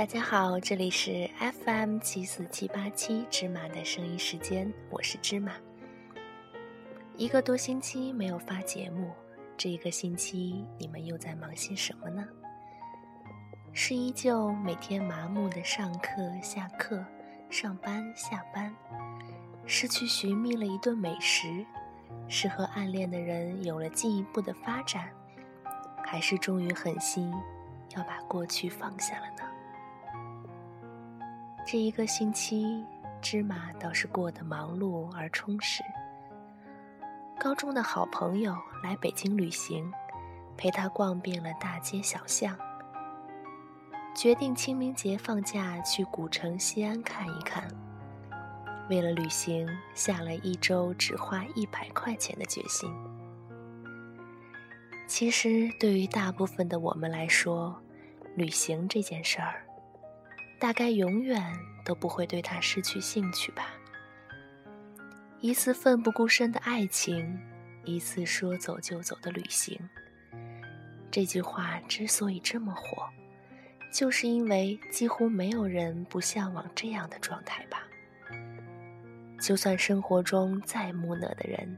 大家好，这里是 FM 七四七八七芝麻的声音时间，我是芝麻。一个多星期没有发节目，这一个星期你们又在忙些什么呢？是依旧每天麻木的上课、下课、上班、下班，是去寻觅了一顿美食，是和暗恋的人有了进一步的发展，还是终于狠心要把过去放下了呢？这一个星期，芝麻倒是过得忙碌而充实。高中的好朋友来北京旅行，陪他逛遍了大街小巷。决定清明节放假去古城西安看一看。为了旅行，下了一周只花一百块钱的决心。其实，对于大部分的我们来说，旅行这件事儿，大概永远都不会对他失去兴趣吧。一次奋不顾身的爱情，一次说走就走的旅行。这句话之所以这么火，就是因为几乎没有人不向往这样的状态吧。就算生活中再木讷的人，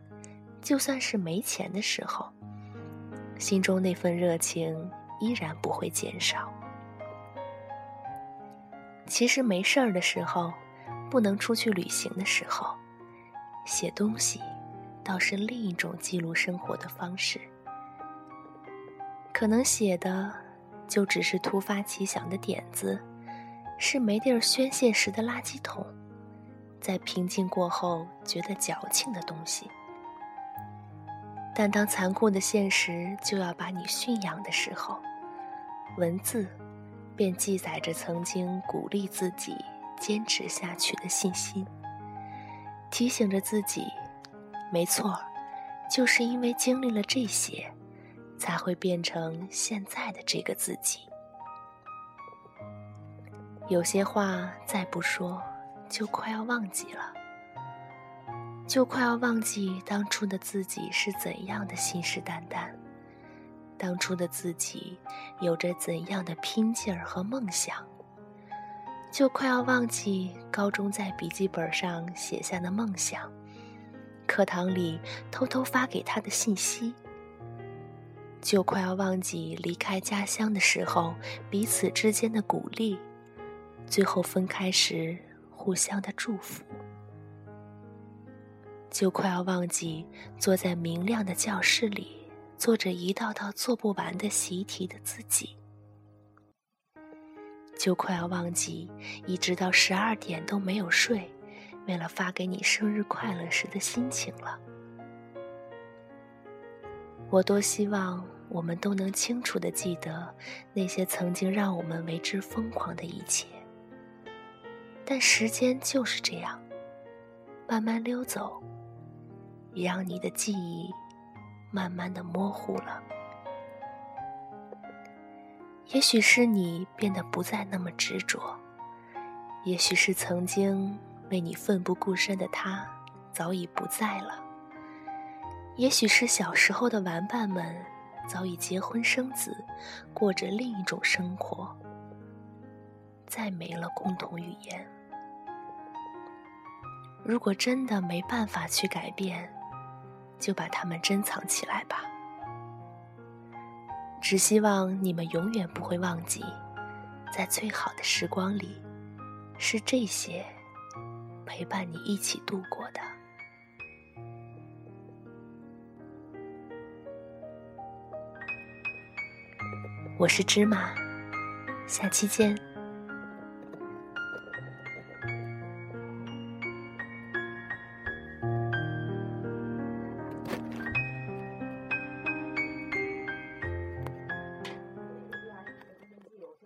就算是没钱的时候，心中那份热情依然不会减少。其实没事儿的时候，不能出去旅行的时候。写东西，倒是另一种记录生活的方式。可能写的，就只是突发奇想的点子，是没地儿宣泄时的垃圾桶，在平静过后觉得矫情的东西。但当残酷的现实就要把你驯养的时候，文字，便记载着曾经鼓励自己坚持下去的信心。提醒着自己，没错，就是因为经历了这些，才会变成现在的这个自己。有些话再不说，就快要忘记了，就快要忘记当初的自己是怎样的信誓旦旦，当初的自己有着怎样的拼劲儿和梦想。就快要忘记高中在笔记本上写下的梦想，课堂里偷偷发给他的信息。就快要忘记离开家乡的时候彼此之间的鼓励，最后分开时互相的祝福。就快要忘记坐在明亮的教室里做着一道道做不完的习题的自己。就快要忘记，一直到十二点都没有睡，为了发给你生日快乐时的心情了。我多希望我们都能清楚的记得那些曾经让我们为之疯狂的一切。但时间就是这样，慢慢溜走，让你的记忆慢慢的模糊了。也许是你变得不再那么执着，也许是曾经为你奋不顾身的他早已不在了，也许是小时候的玩伴们早已结婚生子，过着另一种生活，再没了共同语言。如果真的没办法去改变，就把它们珍藏起来吧。只希望你们永远不会忘记，在最好的时光里，是这些陪伴你一起度过的。我是芝麻，下期见。